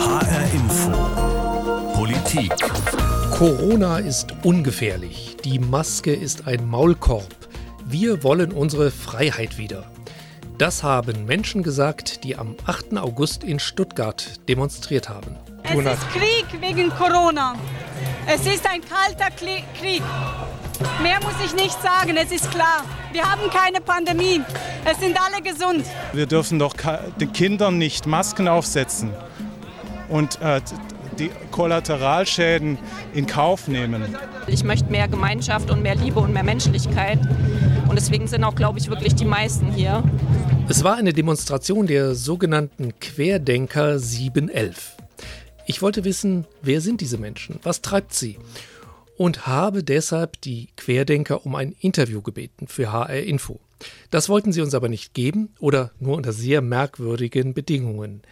HR Info. Politik. Corona ist ungefährlich. Die Maske ist ein Maulkorb. Wir wollen unsere Freiheit wieder. Das haben Menschen gesagt, die am 8. August in Stuttgart demonstriert haben. Es ist Krieg wegen Corona. Es ist ein kalter Krieg. Mehr muss ich nicht sagen, es ist klar. Wir haben keine Pandemie. Es sind alle gesund. Wir dürfen doch den Kindern nicht Masken aufsetzen und äh, die Kollateralschäden in Kauf nehmen. Ich möchte mehr Gemeinschaft und mehr Liebe und mehr Menschlichkeit. Und deswegen sind auch, glaube ich, wirklich die meisten hier. Es war eine Demonstration der sogenannten Querdenker 711. Ich wollte wissen, wer sind diese Menschen? Was treibt sie? und habe deshalb die Querdenker um ein Interview gebeten für HR Info. Das wollten sie uns aber nicht geben oder nur unter sehr merkwürdigen Bedingungen.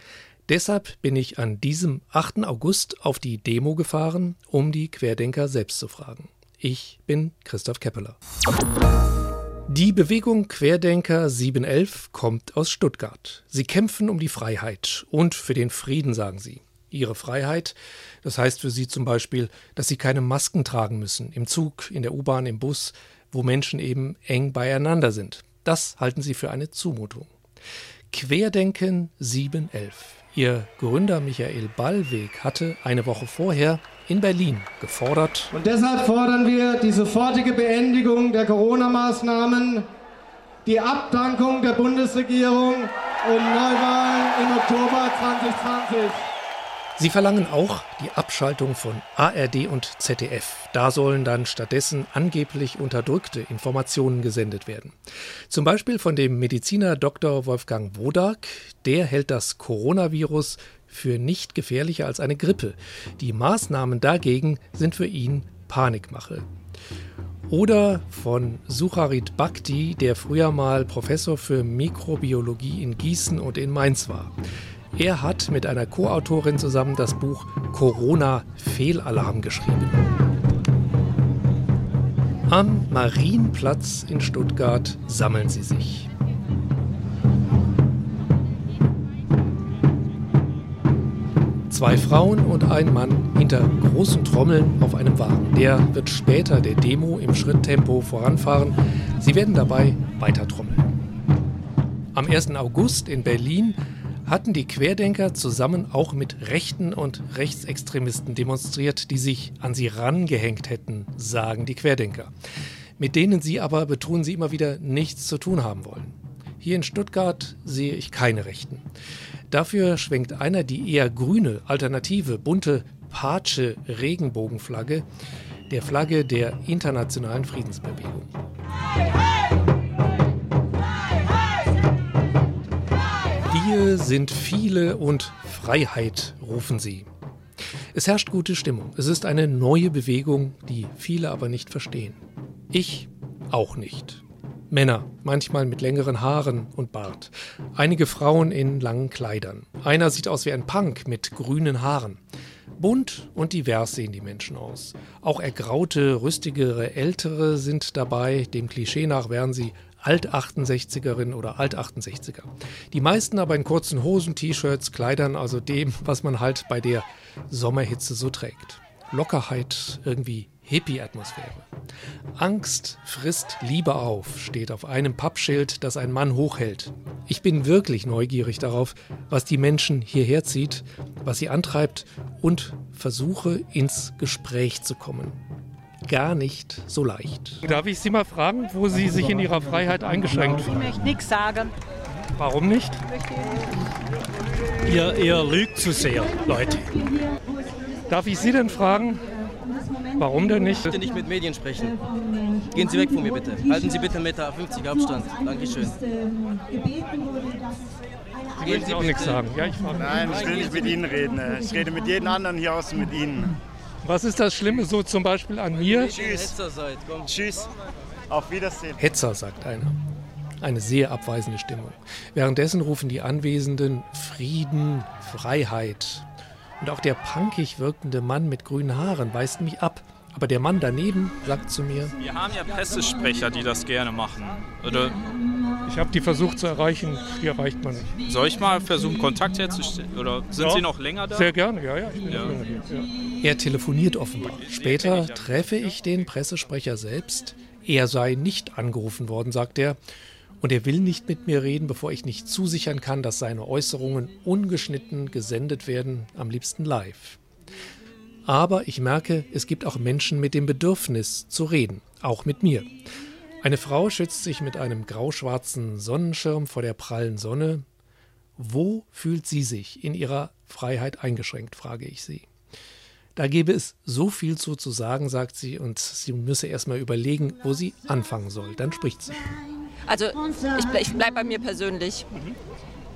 Deshalb bin ich an diesem 8. August auf die Demo gefahren, um die Querdenker selbst zu fragen. Ich bin Christoph Keppeler. Die Bewegung Querdenker 711 kommt aus Stuttgart. Sie kämpfen um die Freiheit und für den Frieden, sagen sie ihre Freiheit. Das heißt für sie zum Beispiel, dass sie keine Masken tragen müssen, im Zug, in der U-Bahn, im Bus, wo Menschen eben eng beieinander sind. Das halten sie für eine Zumutung. Querdenken 711. Ihr Gründer Michael Ballweg hatte eine Woche vorher in Berlin gefordert. Und deshalb fordern wir die sofortige Beendigung der Corona-Maßnahmen, die Abdankung der Bundesregierung und Neuwahlen im Oktober 2020. Sie verlangen auch die Abschaltung von ARD und ZDF. Da sollen dann stattdessen angeblich unterdrückte Informationen gesendet werden. Zum Beispiel von dem Mediziner Dr. Wolfgang Wodak. Der hält das Coronavirus für nicht gefährlicher als eine Grippe. Die Maßnahmen dagegen sind für ihn Panikmache. Oder von Sucharit Bhakti, der früher mal Professor für Mikrobiologie in Gießen und in Mainz war. Er hat mit einer Co-Autorin zusammen das Buch Corona Fehlalarm geschrieben. Am Marienplatz in Stuttgart sammeln sie sich. Zwei Frauen und ein Mann hinter großen Trommeln auf einem Wagen. Der wird später der Demo im Schritttempo voranfahren. Sie werden dabei weiter trommeln. Am 1. August in Berlin hatten die Querdenker zusammen auch mit Rechten und Rechtsextremisten demonstriert, die sich an sie rangehängt hätten, sagen die Querdenker. Mit denen sie aber, betonen sie immer wieder, nichts zu tun haben wollen. Hier in Stuttgart sehe ich keine Rechten. Dafür schwenkt einer die eher grüne, alternative, bunte Patsche Regenbogenflagge, der Flagge der internationalen Friedensbewegung. Hey, hey! Wir sind viele und Freiheit rufen sie. Es herrscht gute Stimmung. Es ist eine neue Bewegung, die viele aber nicht verstehen. Ich auch nicht. Männer, manchmal mit längeren Haaren und Bart. Einige Frauen in langen Kleidern. Einer sieht aus wie ein Punk mit grünen Haaren. Bunt und divers sehen die Menschen aus. Auch ergraute, rüstigere Ältere sind dabei. Dem Klischee nach wären sie Alt-68erin oder Alt-68er. Die meisten aber in kurzen Hosen, T-Shirts, Kleidern, also dem, was man halt bei der Sommerhitze so trägt. Lockerheit, irgendwie Hippie-Atmosphäre. Angst frisst Liebe auf, steht auf einem Pappschild, das ein Mann hochhält. Ich bin wirklich neugierig darauf, was die Menschen hierher zieht, was sie antreibt und versuche ins Gespräch zu kommen gar nicht so leicht. Darf ich Sie mal fragen, wo Sie sich in Ihrer Freiheit eingeschränkt fühlen? Ich möchte nichts sagen. Warum nicht? Ihr, ihr lügt zu sehr, Leute. Darf ich Sie denn fragen, warum denn nicht? Ich möchte nicht mit Medien sprechen. Gehen Sie weg von mir bitte. Halten Sie bitte 1,50 Meter Abstand. Dankeschön. Sie wollen auch nichts sagen. Ja, ich Nein, ich will nicht mit Ihnen reden. Ich rede mit jedem anderen hier außen mit Ihnen. Was ist das Schlimme so zum Beispiel an mir? Tschüss. Tschüss. Auf Wiedersehen. Hetzer, sagt einer. Eine sehr abweisende Stimmung. Währenddessen rufen die Anwesenden Frieden, Freiheit. Und auch der punkig wirkende Mann mit grünen Haaren weist mich ab. Aber der Mann daneben sagt zu mir: Wir haben ja Pressesprecher, die das gerne machen. Oder Ich habe die versucht zu erreichen, die erreicht man nicht. Soll ich mal versuchen, Kontakt herzustellen? Oder sind Ja. Sie noch länger da? Sehr gerne, ja, ja. Ich bin Ja. hier. Ja. Er telefoniert offenbar. Später treffe ich den Pressesprecher selbst. Er sei nicht angerufen worden, sagt er. Und er will nicht mit mir reden, bevor ich nicht zusichern kann, dass seine Äußerungen ungeschnitten gesendet werden, am liebsten live. Aber ich merke, es gibt auch Menschen mit dem Bedürfnis zu reden, auch mit mir. Eine Frau schützt sich mit einem grauschwarzen Sonnenschirm vor der prallen Sonne. Wo fühlt sie sich in ihrer Freiheit eingeschränkt, frage ich sie. Da gäbe es so viel zu, zu sagen, sagt sie, und sie müsse erst mal überlegen, wo sie anfangen soll. Dann spricht sie. Also ich, ich bleibe bei mir persönlich.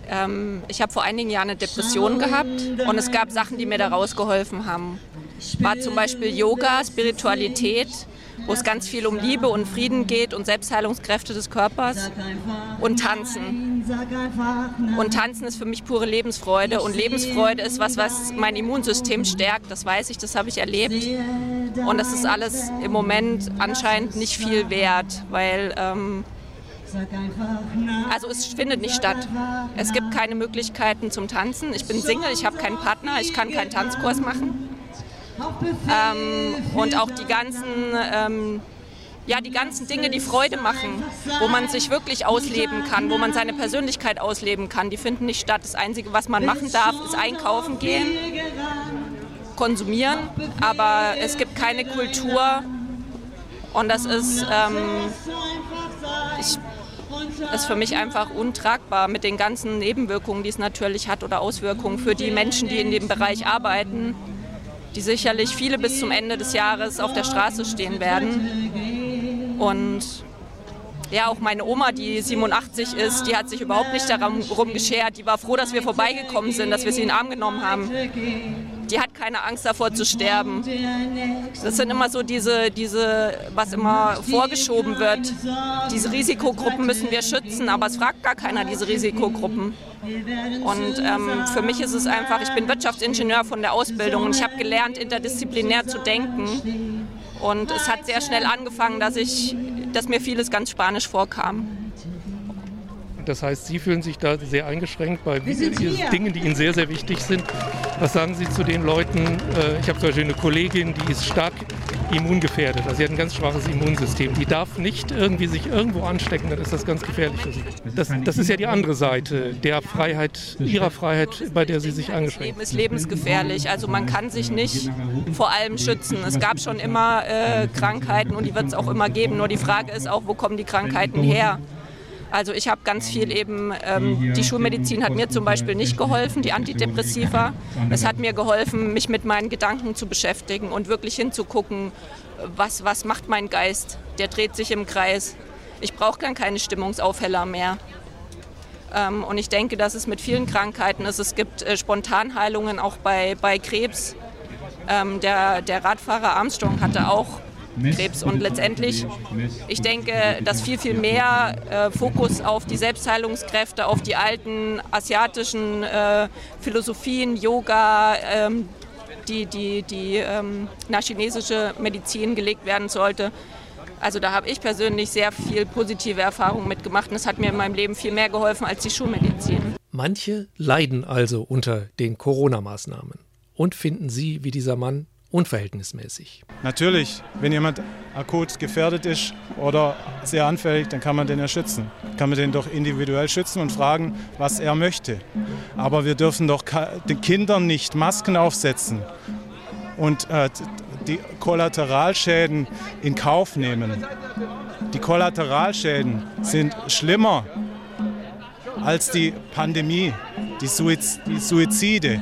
Ähm, ich habe vor einigen Jahren eine Depression gehabt und es gab Sachen, die mir da rausgeholfen haben. War zum Beispiel Yoga, Spiritualität, wo es ganz viel um Liebe und Frieden geht und Selbstheilungskräfte des Körpers und Tanzen. Und Tanzen ist für mich pure Lebensfreude und Lebensfreude ist was, was mein Immunsystem stärkt. Das weiß ich, das habe ich erlebt. Und das ist alles im Moment anscheinend nicht viel wert, weil ähm, also es findet nicht statt. Es gibt keine Möglichkeiten zum Tanzen. Ich bin Single, ich habe keinen Partner, ich kann keinen Tanzkurs machen. Ähm, und auch die ganzen, ähm, ja, die ganzen Dinge, die Freude machen, wo man sich wirklich ausleben kann, wo man seine Persönlichkeit ausleben kann, die finden nicht statt. Das Einzige, was man machen darf, ist einkaufen gehen, konsumieren, aber es gibt keine Kultur. Und das ist, ähm, ich, ist für mich einfach untragbar mit den ganzen Nebenwirkungen, die es natürlich hat oder Auswirkungen für die Menschen, die in dem Bereich arbeiten, die sicherlich viele bis zum Ende des Jahres auf der Straße stehen werden. Und ja, auch meine Oma, die 87 ist, die hat sich überhaupt nicht darum geschert. Die war froh, dass wir vorbeigekommen sind, dass wir sie in den Arm genommen haben. Die hat keine Angst davor zu sterben. Das sind immer so diese, diese, was immer vorgeschoben wird. Diese Risikogruppen müssen wir schützen, aber es fragt gar keiner diese Risikogruppen. Und ähm, für mich ist es einfach, ich bin Wirtschaftsingenieur von der Ausbildung und ich habe gelernt, interdisziplinär zu denken. Und es hat sehr schnell angefangen, dass, ich, dass mir vieles ganz spanisch vorkam. Das heißt, Sie fühlen sich da sehr eingeschränkt bei Dingen, die Ihnen sehr, sehr wichtig sind. Was sagen Sie zu den Leuten? äh, Ich habe zum Beispiel eine Kollegin, die ist stark immungefährdet. Also sie hat ein ganz schwaches Immunsystem. Die darf nicht irgendwie sich irgendwo anstecken, dann ist das ganz gefährlich für sie. Das, das ist ja die andere Seite der Freiheit, ihrer Freiheit, bei der sie sich eingeschränkt Leben ist lebensgefährlich. Also man kann sich nicht vor allem schützen. Es gab schon immer äh, Krankheiten und die wird es auch immer geben. Nur die Frage ist auch, wo kommen die Krankheiten her? Also ich habe ganz viel eben, ähm, die Schulmedizin hat mir zum Beispiel nicht geholfen, die Antidepressiva. Es hat mir geholfen, mich mit meinen Gedanken zu beschäftigen und wirklich hinzugucken, was, was macht mein Geist? Der dreht sich im Kreis. Ich brauche dann keine Stimmungsaufheller mehr. Ähm, und ich denke, dass es mit vielen Krankheiten ist. Es gibt äh, Spontanheilungen auch bei, bei Krebs. Ähm, der, der Radfahrer Armstrong hatte auch Krebs. Und letztendlich, ich denke, dass viel, viel mehr äh, Fokus auf die Selbstheilungskräfte, auf die alten asiatischen äh, Philosophien, Yoga, ähm, die, die, die ähm, nach chinesische Medizin gelegt werden sollte. Also da habe ich persönlich sehr viel positive Erfahrungen mitgemacht und es hat mir in meinem Leben viel mehr geholfen als die Schulmedizin. Manche leiden also unter den Corona-Maßnahmen und finden sie, wie dieser Mann, unverhältnismäßig. Natürlich, wenn jemand akut gefährdet ist oder sehr anfällig, dann kann man den ja schützen. Kann man den doch individuell schützen und fragen, was er möchte. Aber wir dürfen doch den Kindern nicht Masken aufsetzen und äh, die Kollateralschäden in Kauf nehmen. Die Kollateralschäden sind schlimmer als die Pandemie, die, Suiz die Suizide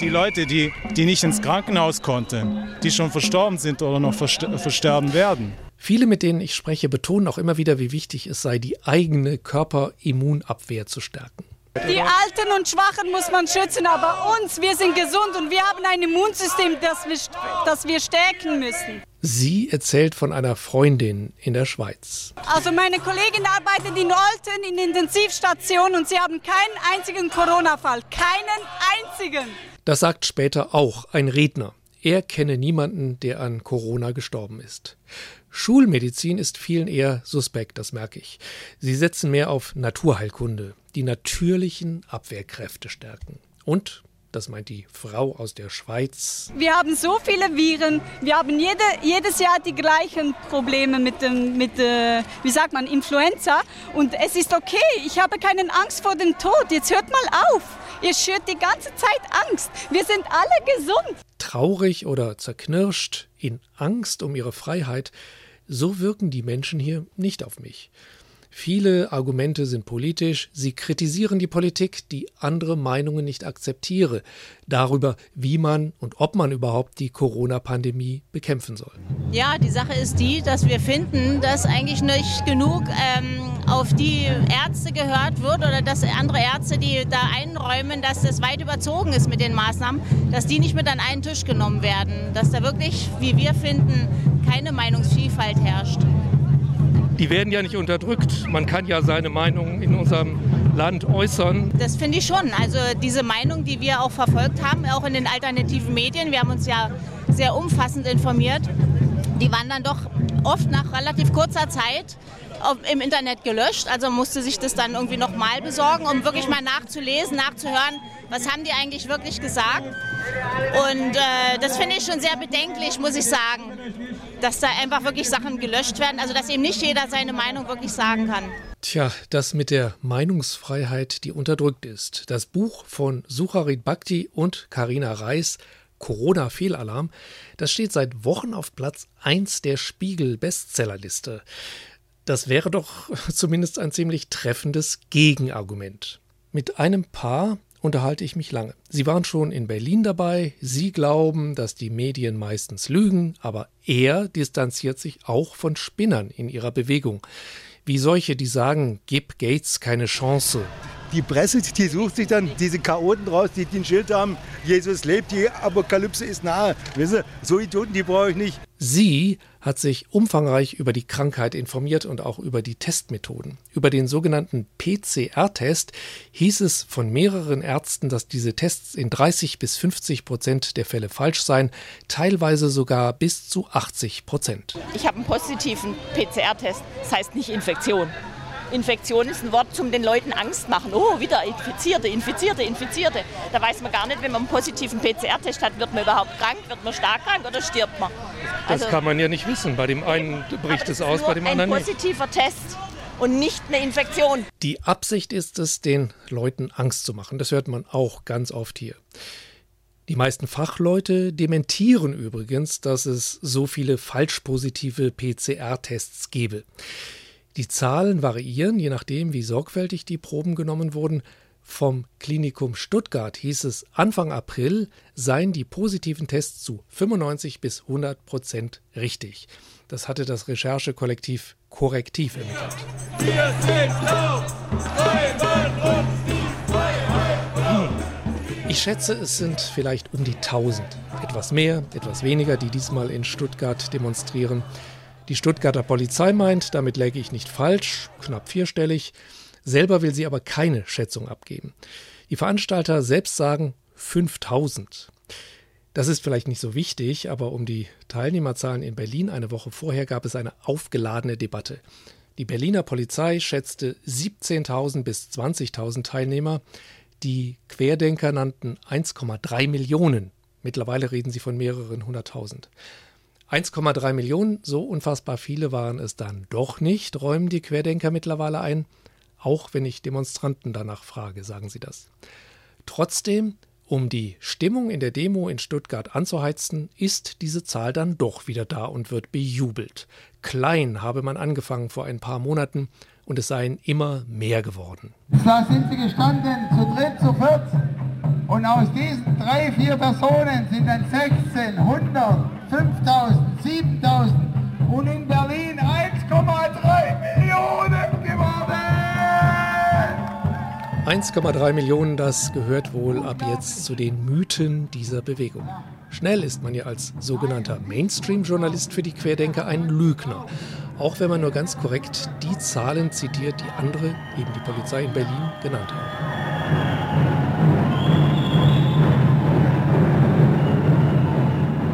die Leute, die, die nicht ins Krankenhaus konnten, die schon verstorben sind oder noch versterben werden. Viele, mit denen ich spreche, betonen auch immer wieder, wie wichtig es sei, die eigene Körperimmunabwehr zu stärken. Die Alten und Schwachen muss man schützen, aber uns, wir sind gesund und wir haben ein Immunsystem, das wir, das wir stärken müssen. Sie erzählt von einer Freundin in der Schweiz. Also meine Kollegin arbeitet in Olten in Intensivstation und sie haben keinen einzigen Corona-Fall. Keinen einzigen. Das sagt später auch ein Redner. Er kenne niemanden, der an Corona gestorben ist. Schulmedizin ist vielen eher suspekt, das merke ich. Sie setzen mehr auf Naturheilkunde, die natürlichen Abwehrkräfte stärken. Und das meint die Frau aus der Schweiz. Wir haben so viele Viren. Wir haben jede, jedes Jahr die gleichen Probleme mit dem, mit, äh, wie sagt man, Influenza. Und es ist okay. Ich habe keine Angst vor dem Tod. Jetzt hört mal auf. Ihr schürt die ganze Zeit Angst. Wir sind alle gesund. Traurig oder zerknirscht, in Angst um ihre Freiheit, so wirken die Menschen hier nicht auf mich. Viele Argumente sind politisch, sie kritisieren die Politik, die andere Meinungen nicht akzeptiere, darüber, wie man und ob man überhaupt die Corona-Pandemie bekämpfen soll. Ja, die Sache ist die, dass wir finden, dass eigentlich nicht genug ähm, auf die Ärzte gehört wird oder dass andere Ärzte, die da einräumen, dass das weit überzogen ist mit den Maßnahmen, dass die nicht mit an einen Tisch genommen werden, dass da wirklich, wie wir finden, keine Meinungsvielfalt herrscht die werden ja nicht unterdrückt. Man kann ja seine Meinung in unserem Land äußern. Das finde ich schon. Also diese Meinung, die wir auch verfolgt haben, auch in den alternativen Medien, wir haben uns ja sehr umfassend informiert, die waren dann doch oft nach relativ kurzer Zeit im Internet gelöscht. Also musste sich das dann irgendwie nochmal besorgen, um wirklich mal nachzulesen, nachzuhören, was haben die eigentlich wirklich gesagt. Und äh, das finde ich schon sehr bedenklich, muss ich sagen dass da einfach wirklich Sachen gelöscht werden, also dass eben nicht jeder seine Meinung wirklich sagen kann. Tja, das mit der Meinungsfreiheit, die unterdrückt ist. Das Buch von Sucharit Bhakti und Karina Reis, Corona-Fehlalarm, das steht seit Wochen auf Platz 1 der Spiegel-Bestsellerliste. Das wäre doch zumindest ein ziemlich treffendes Gegenargument. Mit einem Paar unterhalte ich mich lange. Sie waren schon in Berlin dabei, Sie glauben, dass die Medien meistens lügen, aber er distanziert sich auch von Spinnern in ihrer Bewegung. Wie solche, die sagen, gib Gates keine Chance. Die Presse, die sucht sich dann diese Chaoten raus, die den Schild haben, Jesus lebt, die Apokalypse ist nahe. Wissen so Idioten, die brauche ich nicht. Sie hat sich umfangreich über die Krankheit informiert und auch über die Testmethoden. Über den sogenannten PCR-Test hieß es von mehreren Ärzten, dass diese Tests in 30 bis 50 Prozent der Fälle falsch seien, teilweise sogar bis zu 80 Prozent. Ich habe einen positiven PCR-Test, das heißt nicht Infektion. Infektion ist ein Wort zum den Leuten Angst machen. Oh, wieder Infizierte, Infizierte, Infizierte. Da weiß man gar nicht, wenn man einen positiven PCR-Test hat, wird man überhaupt krank, wird man stark krank oder stirbt man. Also, das kann man ja nicht wissen. Bei dem einen bricht es aus, bei dem anderen nicht. Ein positiver Test und nicht eine Infektion. Die Absicht ist es, den Leuten Angst zu machen. Das hört man auch ganz oft hier. Die meisten Fachleute dementieren übrigens, dass es so viele falsch positive PCR-Tests gebe. Die Zahlen variieren, je nachdem, wie sorgfältig die Proben genommen wurden. Vom Klinikum Stuttgart hieß es, Anfang April seien die positiven Tests zu 95 bis 100 Prozent richtig. Das hatte das Recherchekollektiv Korrektiv ermittelt. Wir sind laut, ich schätze, es sind vielleicht um die 1000. Etwas mehr, etwas weniger, die diesmal in Stuttgart demonstrieren. Die Stuttgarter Polizei meint, damit läge ich nicht falsch, knapp vierstellig. Selber will sie aber keine Schätzung abgeben. Die Veranstalter selbst sagen 5000. Das ist vielleicht nicht so wichtig, aber um die Teilnehmerzahlen in Berlin eine Woche vorher gab es eine aufgeladene Debatte. Die Berliner Polizei schätzte 17.000 bis 20.000 Teilnehmer. Die Querdenker nannten 1,3 Millionen. Mittlerweile reden sie von mehreren hunderttausend. 1,3 Millionen, so unfassbar viele waren es dann doch nicht, räumen die Querdenker mittlerweile ein. Auch wenn ich Demonstranten danach frage, sagen sie das. Trotzdem, um die Stimmung in der Demo in Stuttgart anzuheizen, ist diese Zahl dann doch wieder da und wird bejubelt. Klein habe man angefangen vor ein paar Monaten und es seien immer mehr geworden. Da sind sie gestanden, zu dritt, zu viert. Und aus diesen drei, vier Personen sind dann 16, 100, 5000, 7000 und in Berlin 1,3 Millionen geworden. 1,3 Millionen, das gehört wohl ab jetzt zu den Mythen dieser Bewegung. Schnell ist man ja als sogenannter Mainstream-Journalist für die Querdenker ein Lügner. Auch wenn man nur ganz korrekt die Zahlen zitiert, die andere, eben die Polizei in Berlin, genannt haben.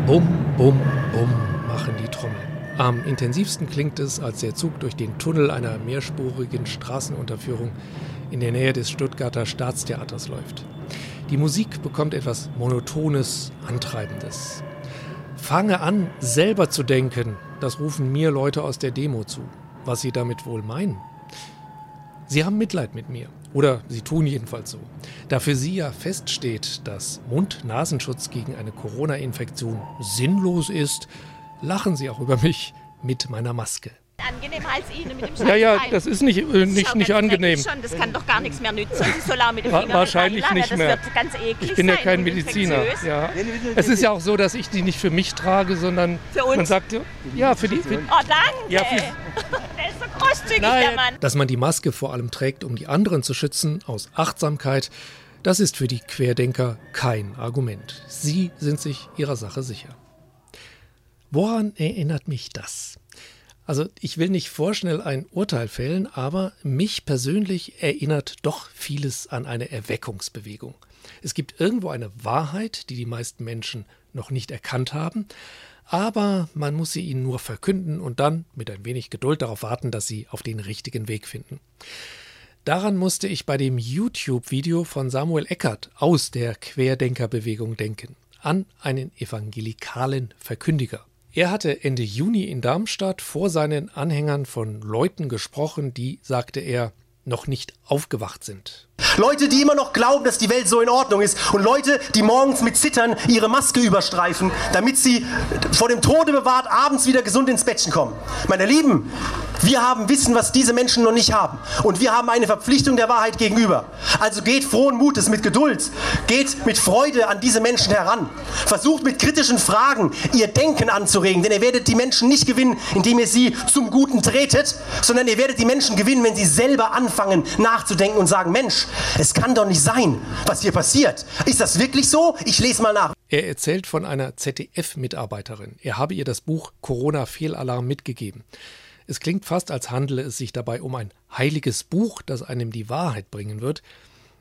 Bum, bum, bum machen die Trommeln. Am intensivsten klingt es, als der Zug durch den Tunnel einer mehrspurigen Straßenunterführung in der Nähe des Stuttgarter Staatstheaters läuft. Die Musik bekommt etwas Monotones, Antreibendes. Fange an, selber zu denken, das rufen mir Leute aus der Demo zu. Was sie damit wohl meinen? Sie haben Mitleid mit mir. Oder sie tun jedenfalls so. Da für sie ja feststeht, dass Mund-Nasenschutz gegen eine Corona-Infektion sinnlos ist, lachen sie auch über mich mit meiner Maske. Angenehmer als Ihnen mit dem Ja, ja, das ist nicht, äh, nicht, nicht angenehm. Schon, das kann doch gar nichts mehr nützen. Sie soll auch mit dem Finger Wahrscheinlich nicht das mehr. wird ganz eklig Ich bin ja kein Mediziner. Ja. Es ist ja auch so, dass ich die nicht für mich trage, sondern Für uns? man sagt ja für die. Für, Oh, danke. Ja, für- ist so großzügig, Nein. der Mann. Dass man die Maske vor allem trägt, um die anderen zu schützen, aus Achtsamkeit, das ist für die Querdenker kein Argument. Sie sind sich ihrer Sache sicher. Woran erinnert mich das? Also ich will nicht vorschnell ein Urteil fällen, aber mich persönlich erinnert doch vieles an eine Erweckungsbewegung. Es gibt irgendwo eine Wahrheit, die die meisten Menschen noch nicht erkannt haben, aber man muss sie ihnen nur verkünden und dann mit ein wenig Geduld darauf warten, dass sie auf den richtigen Weg finden. Daran musste ich bei dem YouTube-Video von Samuel Eckert aus der Querdenkerbewegung denken, an einen evangelikalen Verkündiger. Er hatte Ende Juni in Darmstadt vor seinen Anhängern von Leuten gesprochen, die, sagte er, noch nicht aufgewacht sind. Leute, die immer noch glauben, dass die Welt so in Ordnung ist und Leute, die morgens mit Zittern ihre Maske überstreifen, damit sie vor dem Tode bewahrt abends wieder gesund ins Bettchen kommen. Meine Lieben, wir haben Wissen, was diese Menschen noch nicht haben und wir haben eine Verpflichtung der Wahrheit gegenüber. Also geht frohen Mutes mit Geduld, geht mit Freude an diese Menschen heran. Versucht mit kritischen Fragen ihr Denken anzuregen, denn ihr werdet die Menschen nicht gewinnen, indem ihr sie zum Guten tretet, sondern ihr werdet die Menschen gewinnen, wenn sie selber anfangen nachzudenken und sagen, Mensch, es kann doch nicht sein, was hier passiert. Ist das wirklich so? Ich lese mal nach. Er erzählt von einer ZDF-Mitarbeiterin. Er habe ihr das Buch Corona-Fehlalarm mitgegeben. Es klingt fast, als handele es sich dabei um ein heiliges Buch, das einem die Wahrheit bringen wird.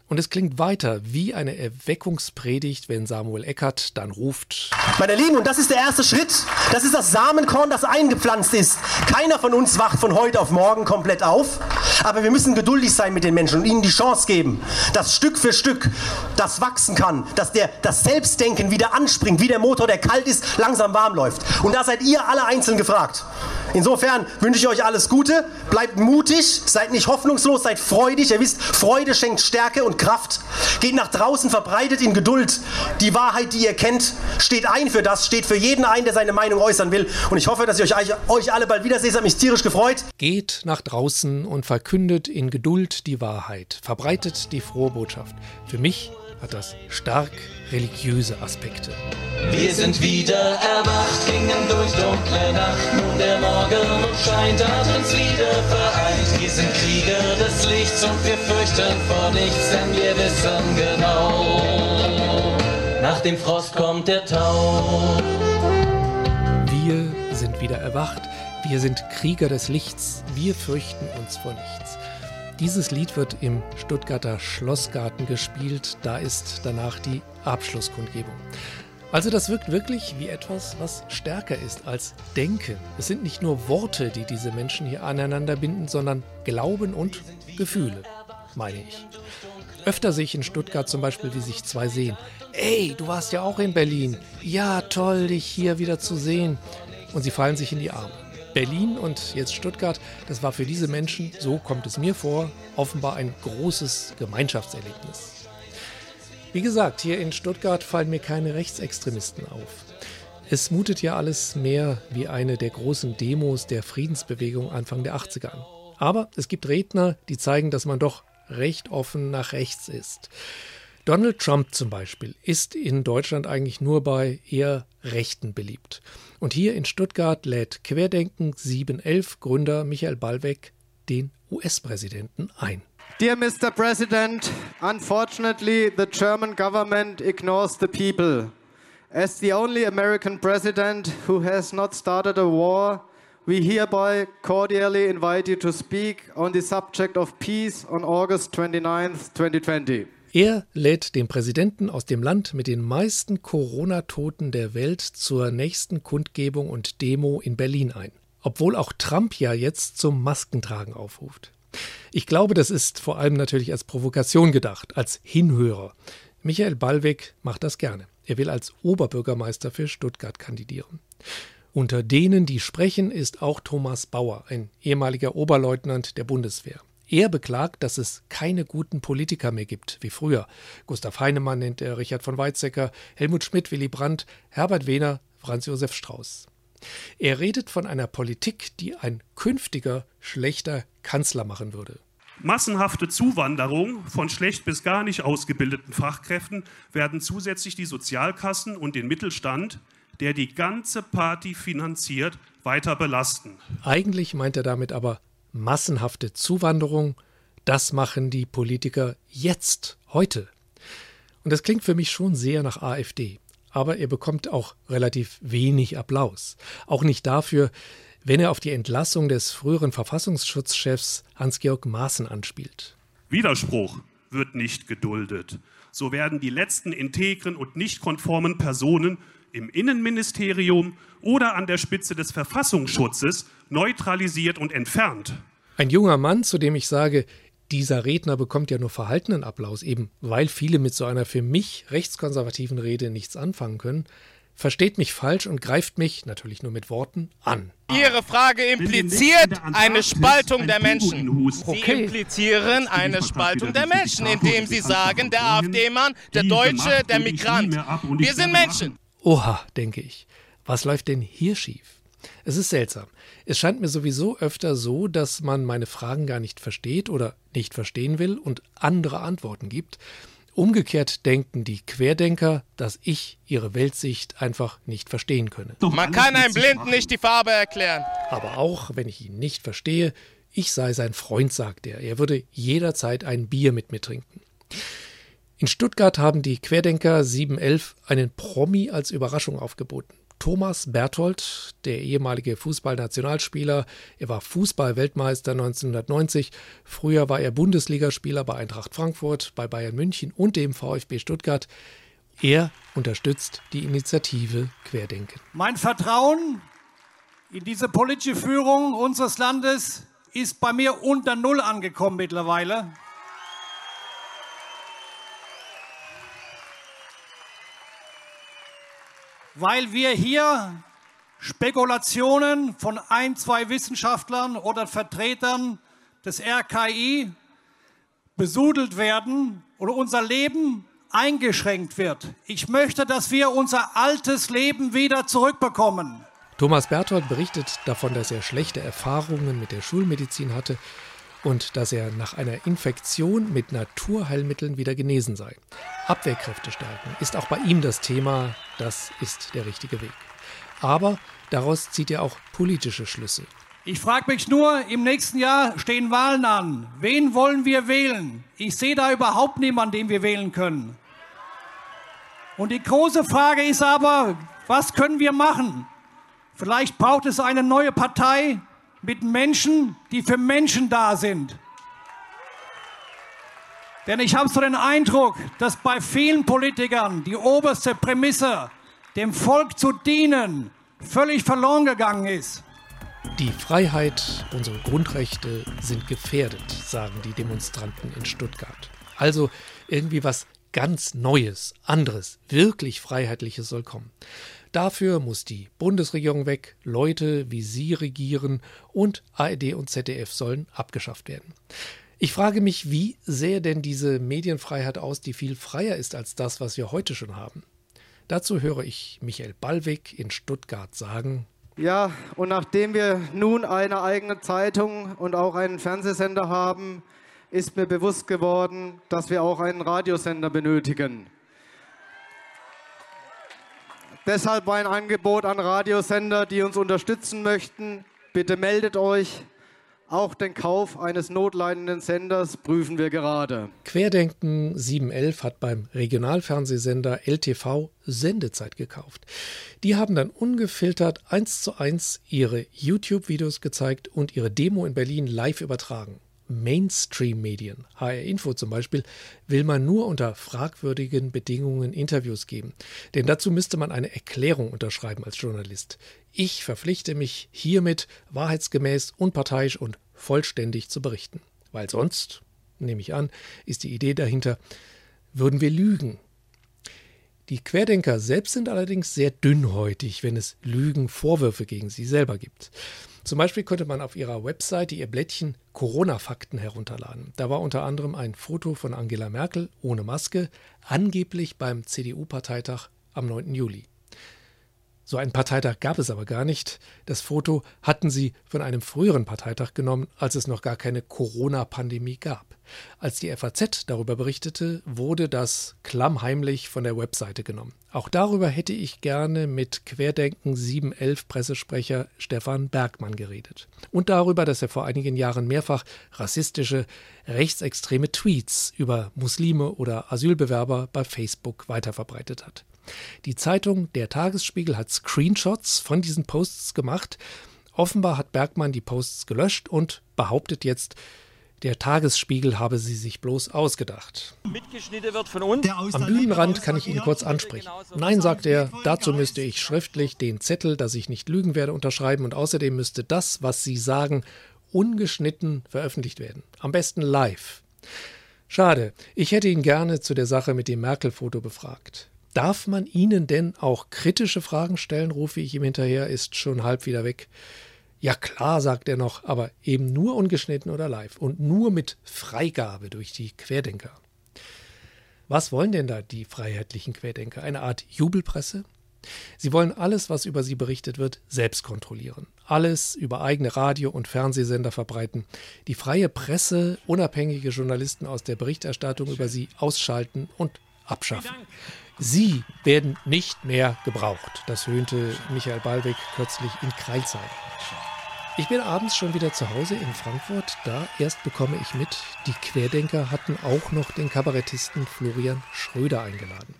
Und es klingt weiter wie eine Erweckungspredigt, wenn Samuel Eckert dann ruft. Meine Lieben, und das ist der erste Schritt. Das ist das Samenkorn, das eingepflanzt ist. Keiner von uns wacht von heute auf morgen komplett auf. Aber wir müssen geduldig sein mit den Menschen und ihnen die Chance geben, dass Stück für Stück das wachsen kann, dass der, das Selbstdenken wieder anspringt, wie der Motor, der kalt ist, langsam warm läuft. Und da seid ihr alle einzeln gefragt. Insofern wünsche ich euch alles Gute, bleibt mutig, seid nicht hoffnungslos, seid freudig. Ihr wisst, Freude schenkt Stärke und Kraft. Geht nach draußen, verbreitet in Geduld die Wahrheit, die ihr kennt. Steht ein für das, steht für jeden ein, der seine Meinung äußern will. Und ich hoffe, dass ich euch, euch alle bald wiedersehe. Es hat mich tierisch gefreut. Geht nach draußen und verkündet in Geduld die Wahrheit, verbreitet die frohe Botschaft. Für mich hat das stark religiöse Aspekte. Wir sind wieder erwacht, gingen durch dunkle Nacht. Nun der Morgen scheint, hat uns wieder vereint. Wir sind Krieger des Lichts und wir fürchten vor nichts, denn wir wissen genau. Nach dem Frost kommt der Tau. Wir sind wieder erwacht, wir sind Krieger des Lichts, wir fürchten uns vor nichts. Dieses Lied wird im Stuttgarter Schlossgarten gespielt, da ist danach die Abschlusskundgebung. Also das wirkt wirklich wie etwas, was stärker ist als Denken. Es sind nicht nur Worte, die diese Menschen hier aneinander binden, sondern Glauben und Gefühle, meine ich. Öfter sehe ich in Stuttgart zum Beispiel, wie sich zwei sehen. Ey, du warst ja auch in Berlin. Ja, toll, dich hier wieder zu sehen. Und sie fallen sich in die Arme. Berlin und jetzt Stuttgart, das war für diese Menschen, so kommt es mir vor, offenbar ein großes Gemeinschaftserlebnis. Wie gesagt, hier in Stuttgart fallen mir keine Rechtsextremisten auf. Es mutet ja alles mehr wie eine der großen Demos der Friedensbewegung Anfang der 80er an. Aber es gibt Redner, die zeigen, dass man doch recht offen nach rechts ist. Donald Trump zum Beispiel ist in Deutschland eigentlich nur bei eher Rechten beliebt. Und hier in Stuttgart lädt Querdenken 711 Gründer Michael Ballweg den US-Präsidenten ein. Dear Mr. President, unfortunately, the German government ignores the people. As the only American president who has not started a war, we hereby cordially invite you to speak on the subject of peace on August 29, 2020. Er lädt den Präsidenten aus dem Land mit den meisten Corona-Toten der Welt zur nächsten Kundgebung und Demo in Berlin ein. Obwohl auch Trump ja jetzt zum Maskentragen aufruft. Ich glaube, das ist vor allem natürlich als Provokation gedacht, als Hinhörer. Michael Ballweg macht das gerne. Er will als Oberbürgermeister für Stuttgart kandidieren. Unter denen, die sprechen, ist auch Thomas Bauer, ein ehemaliger Oberleutnant der Bundeswehr. Er beklagt, dass es keine guten Politiker mehr gibt, wie früher. Gustav Heinemann nennt er Richard von Weizsäcker, Helmut Schmidt, Willy Brandt, Herbert Wehner, Franz Josef Strauß. Er redet von einer Politik, die ein künftiger schlechter Kanzler machen würde. Massenhafte Zuwanderung von schlecht bis gar nicht ausgebildeten Fachkräften werden zusätzlich die Sozialkassen und den Mittelstand der die ganze Party finanziert, weiter belasten. Eigentlich meint er damit aber massenhafte Zuwanderung. Das machen die Politiker jetzt, heute. Und das klingt für mich schon sehr nach AfD. Aber er bekommt auch relativ wenig Applaus. Auch nicht dafür, wenn er auf die Entlassung des früheren Verfassungsschutzchefs Hans-Georg Maaßen anspielt. Widerspruch wird nicht geduldet. So werden die letzten integren und nicht konformen Personen im Innenministerium oder an der Spitze des Verfassungsschutzes neutralisiert und entfernt. Ein junger Mann, zu dem ich sage, dieser Redner bekommt ja nur verhaltenen Applaus, eben weil viele mit so einer für mich rechtskonservativen Rede nichts anfangen können, versteht mich falsch und greift mich, natürlich nur mit Worten, an. Ihre Frage impliziert eine Spaltung der Menschen. Sie implizieren eine Spaltung der Menschen, indem Sie sagen, der AfD-Mann, der Deutsche, der Migrant. Wir sind Menschen. Oha, denke ich. Was läuft denn hier schief? Es ist seltsam. Es scheint mir sowieso öfter so, dass man meine Fragen gar nicht versteht oder nicht verstehen will und andere Antworten gibt. Umgekehrt denken die Querdenker, dass ich ihre Weltsicht einfach nicht verstehen könne. Man kann einem Blinden nicht die Farbe erklären. Aber auch wenn ich ihn nicht verstehe, ich sei sein Freund, sagt er. Er würde jederzeit ein Bier mit mir trinken. In Stuttgart haben die Querdenker 711 einen Promi als Überraschung aufgeboten. Thomas Berthold, der ehemalige Fußballnationalspieler, er war Fußballweltmeister 1990. Früher war er Bundesligaspieler bei Eintracht Frankfurt, bei Bayern München und dem VfB Stuttgart. Er unterstützt die Initiative Querdenken. Mein Vertrauen in diese politische Führung unseres Landes ist bei mir unter Null angekommen mittlerweile. Weil wir hier Spekulationen von ein, zwei Wissenschaftlern oder Vertretern des RKI besudelt werden oder unser Leben eingeschränkt wird. Ich möchte, dass wir unser altes Leben wieder zurückbekommen. Thomas Berthold berichtet davon, dass er schlechte Erfahrungen mit der Schulmedizin hatte und dass er nach einer Infektion mit Naturheilmitteln wieder genesen sei. Abwehrkräfte stärken ist auch bei ihm das Thema, das ist der richtige Weg. Aber daraus zieht er auch politische Schlüsse. Ich frage mich nur, im nächsten Jahr stehen Wahlen an. Wen wollen wir wählen? Ich sehe da überhaupt niemanden, den wir wählen können. Und die große Frage ist aber, was können wir machen? Vielleicht braucht es eine neue Partei, mit Menschen, die für Menschen da sind. Denn ich habe so den Eindruck, dass bei vielen Politikern die oberste Prämisse, dem Volk zu dienen, völlig verloren gegangen ist. Die Freiheit, unsere Grundrechte sind gefährdet, sagen die Demonstranten in Stuttgart. Also irgendwie was ganz Neues, anderes, wirklich Freiheitliches soll kommen. Dafür muss die Bundesregierung weg, Leute wie Sie regieren und ARD und ZDF sollen abgeschafft werden. Ich frage mich, wie sähe denn diese Medienfreiheit aus, die viel freier ist als das, was wir heute schon haben? Dazu höre ich Michael Ballweg in Stuttgart sagen. Ja, und nachdem wir nun eine eigene Zeitung und auch einen Fernsehsender haben, ist mir bewusst geworden, dass wir auch einen Radiosender benötigen. Deshalb mein Angebot an Radiosender, die uns unterstützen möchten. Bitte meldet euch. Auch den Kauf eines notleidenden Senders prüfen wir gerade. Querdenken 711 hat beim Regionalfernsehsender LTV Sendezeit gekauft. Die haben dann ungefiltert eins zu eins ihre YouTube-Videos gezeigt und ihre Demo in Berlin live übertragen. Mainstream-Medien, HR Info zum Beispiel, will man nur unter fragwürdigen Bedingungen Interviews geben. Denn dazu müsste man eine Erklärung unterschreiben als Journalist. Ich verpflichte mich hiermit, wahrheitsgemäß, unparteiisch und vollständig zu berichten. Weil sonst, nehme ich an, ist die Idee dahinter, würden wir lügen. Die Querdenker selbst sind allerdings sehr dünnhäutig, wenn es Lügenvorwürfe gegen sie selber gibt. Zum Beispiel konnte man auf ihrer Webseite ihr Blättchen Corona-Fakten herunterladen. Da war unter anderem ein Foto von Angela Merkel ohne Maske, angeblich beim CDU-Parteitag am 9. Juli. So einen Parteitag gab es aber gar nicht. Das Foto hatten sie von einem früheren Parteitag genommen, als es noch gar keine Corona-Pandemie gab. Als die FAZ darüber berichtete, wurde das klammheimlich von der Webseite genommen. Auch darüber hätte ich gerne mit Querdenken 711 Pressesprecher Stefan Bergmann geredet. Und darüber, dass er vor einigen Jahren mehrfach rassistische, rechtsextreme Tweets über Muslime oder Asylbewerber bei Facebook weiterverbreitet hat. Die Zeitung Der Tagesspiegel hat Screenshots von diesen Posts gemacht. Offenbar hat Bergmann die Posts gelöscht und behauptet jetzt, der Tagesspiegel habe sie sich bloß ausgedacht. Am Bühnenrand kann ich ihn kurz ansprechen. Nein, sagt er, dazu müsste ich schriftlich den Zettel, dass ich nicht lügen werde, unterschreiben und außerdem müsste das, was Sie sagen, ungeschnitten veröffentlicht werden. Am besten live. Schade, ich hätte ihn gerne zu der Sache mit dem Merkel-Foto befragt. Darf man Ihnen denn auch kritische Fragen stellen, rufe ich ihm hinterher, ist schon halb wieder weg. Ja klar, sagt er noch, aber eben nur ungeschnitten oder live und nur mit Freigabe durch die Querdenker. Was wollen denn da die freiheitlichen Querdenker? Eine Art Jubelpresse? Sie wollen alles, was über sie berichtet wird, selbst kontrollieren. Alles über eigene Radio- und Fernsehsender verbreiten. Die freie Presse, unabhängige Journalisten aus der Berichterstattung über sie ausschalten und abschaffen. Sie werden nicht mehr gebraucht. Das höhnte Michael Ballweg kürzlich in Kreilsheim. Ich bin abends schon wieder zu Hause in Frankfurt. Da erst bekomme ich mit, die Querdenker hatten auch noch den Kabarettisten Florian Schröder eingeladen.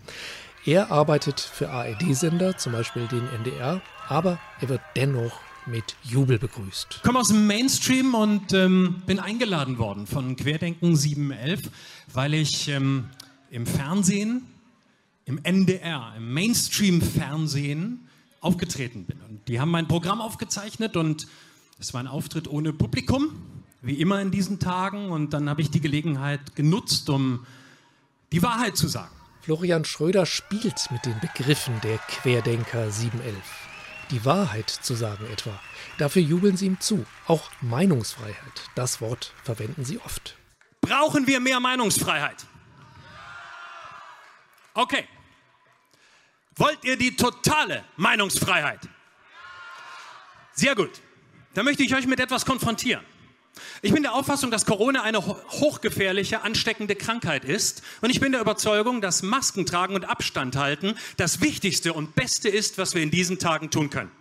Er arbeitet für ARD-Sender, zum Beispiel den NDR, aber er wird dennoch mit Jubel begrüßt. Ich komme aus dem Mainstream und ähm, bin eingeladen worden von Querdenken 711, weil ich ähm, im Fernsehen im NDR, im Mainstream-Fernsehen aufgetreten bin. Und die haben mein Programm aufgezeichnet und es war ein Auftritt ohne Publikum, wie immer in diesen Tagen. Und dann habe ich die Gelegenheit genutzt, um die Wahrheit zu sagen. Florian Schröder spielt mit den Begriffen der Querdenker 711. Die Wahrheit zu sagen etwa. Dafür jubeln sie ihm zu. Auch Meinungsfreiheit, das Wort verwenden sie oft. Brauchen wir mehr Meinungsfreiheit? Okay. Wollt ihr die totale Meinungsfreiheit? Sehr gut. Da möchte ich euch mit etwas konfrontieren. Ich bin der Auffassung, dass Corona eine hochgefährliche, ansteckende Krankheit ist. Und ich bin der Überzeugung, dass Masken tragen und Abstand halten das Wichtigste und Beste ist, was wir in diesen Tagen tun können.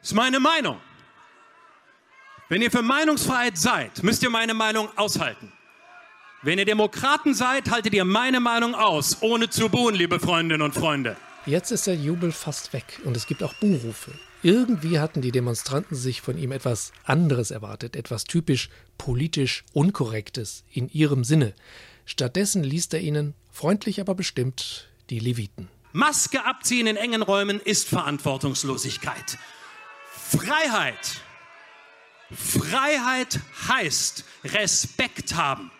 Das ist meine Meinung. Wenn ihr für Meinungsfreiheit seid, müsst ihr meine Meinung aushalten. Wenn ihr Demokraten seid, haltet ihr meine Meinung aus, ohne zu buhen, liebe Freundinnen und Freunde. Jetzt ist der Jubel fast weg und es gibt auch Buhrufe. Irgendwie hatten die Demonstranten sich von ihm etwas anderes erwartet, etwas typisch politisch Unkorrektes in ihrem Sinne. Stattdessen liest er ihnen, freundlich aber bestimmt, die Leviten. Maske abziehen in engen Räumen ist Verantwortungslosigkeit. Freiheit Freiheit heißt Respekt haben.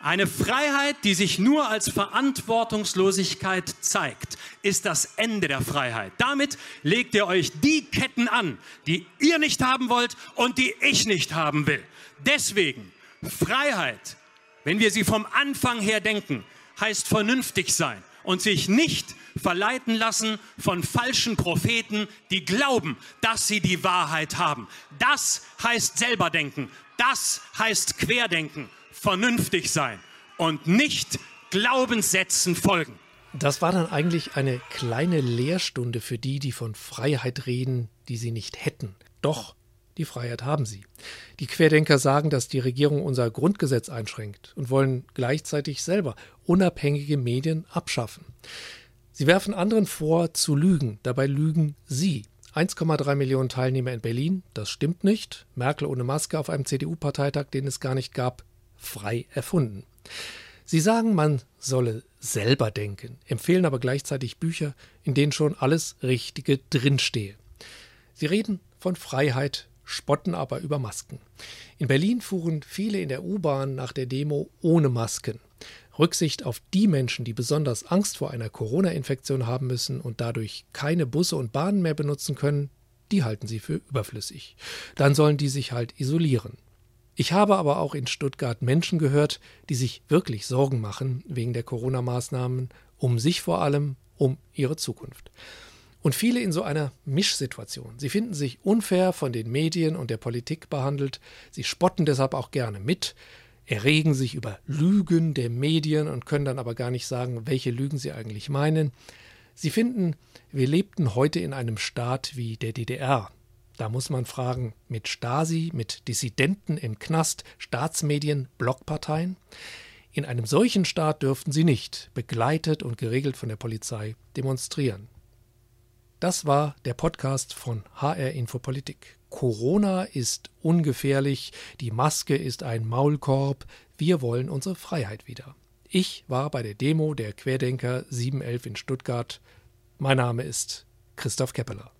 Eine Freiheit, die sich nur als Verantwortungslosigkeit zeigt, ist das Ende der Freiheit. Damit legt ihr euch die Ketten an, die ihr nicht haben wollt und die ich nicht haben will. Deswegen, Freiheit, wenn wir sie vom Anfang her denken, heißt vernünftig sein und sich nicht verleiten lassen von falschen Propheten, die glauben, dass sie die Wahrheit haben. Das heißt selber denken. Das heißt querdenken, vernünftig sein und nicht Glaubenssätzen folgen. Das war dann eigentlich eine kleine Lehrstunde für die, die von Freiheit reden, die sie nicht hätten. Doch die Freiheit haben sie. Die Querdenker sagen, dass die Regierung unser Grundgesetz einschränkt und wollen gleichzeitig selber unabhängige Medien abschaffen. Sie werfen anderen vor, zu lügen, dabei lügen sie. 1,3 Millionen Teilnehmer in Berlin, das stimmt nicht. Merkel ohne Maske auf einem CDU-Parteitag, den es gar nicht gab, frei erfunden. Sie sagen, man solle selber denken, empfehlen aber gleichzeitig Bücher, in denen schon alles Richtige drinstehe. Sie reden von Freiheit, spotten aber über Masken. In Berlin fuhren viele in der U-Bahn nach der Demo ohne Masken. Rücksicht auf die Menschen, die besonders Angst vor einer Corona-Infektion haben müssen und dadurch keine Busse und Bahnen mehr benutzen können, die halten sie für überflüssig. Dann sollen die sich halt isolieren. Ich habe aber auch in Stuttgart Menschen gehört, die sich wirklich Sorgen machen wegen der Corona-Maßnahmen, um sich vor allem, um ihre Zukunft. Und viele in so einer Mischsituation. Sie finden sich unfair von den Medien und der Politik behandelt, sie spotten deshalb auch gerne mit, erregen sich über Lügen der Medien und können dann aber gar nicht sagen, welche Lügen sie eigentlich meinen. Sie finden, wir lebten heute in einem Staat wie der DDR, da muss man fragen, mit Stasi, mit Dissidenten im Knast, Staatsmedien, Blockparteien? In einem solchen Staat dürften sie nicht, begleitet und geregelt von der Polizei, demonstrieren. Das war der Podcast von HR Infopolitik. Corona ist ungefährlich, die Maske ist ein Maulkorb, wir wollen unsere Freiheit wieder. Ich war bei der Demo der Querdenker 711 in Stuttgart. Mein Name ist Christoph Keppeler.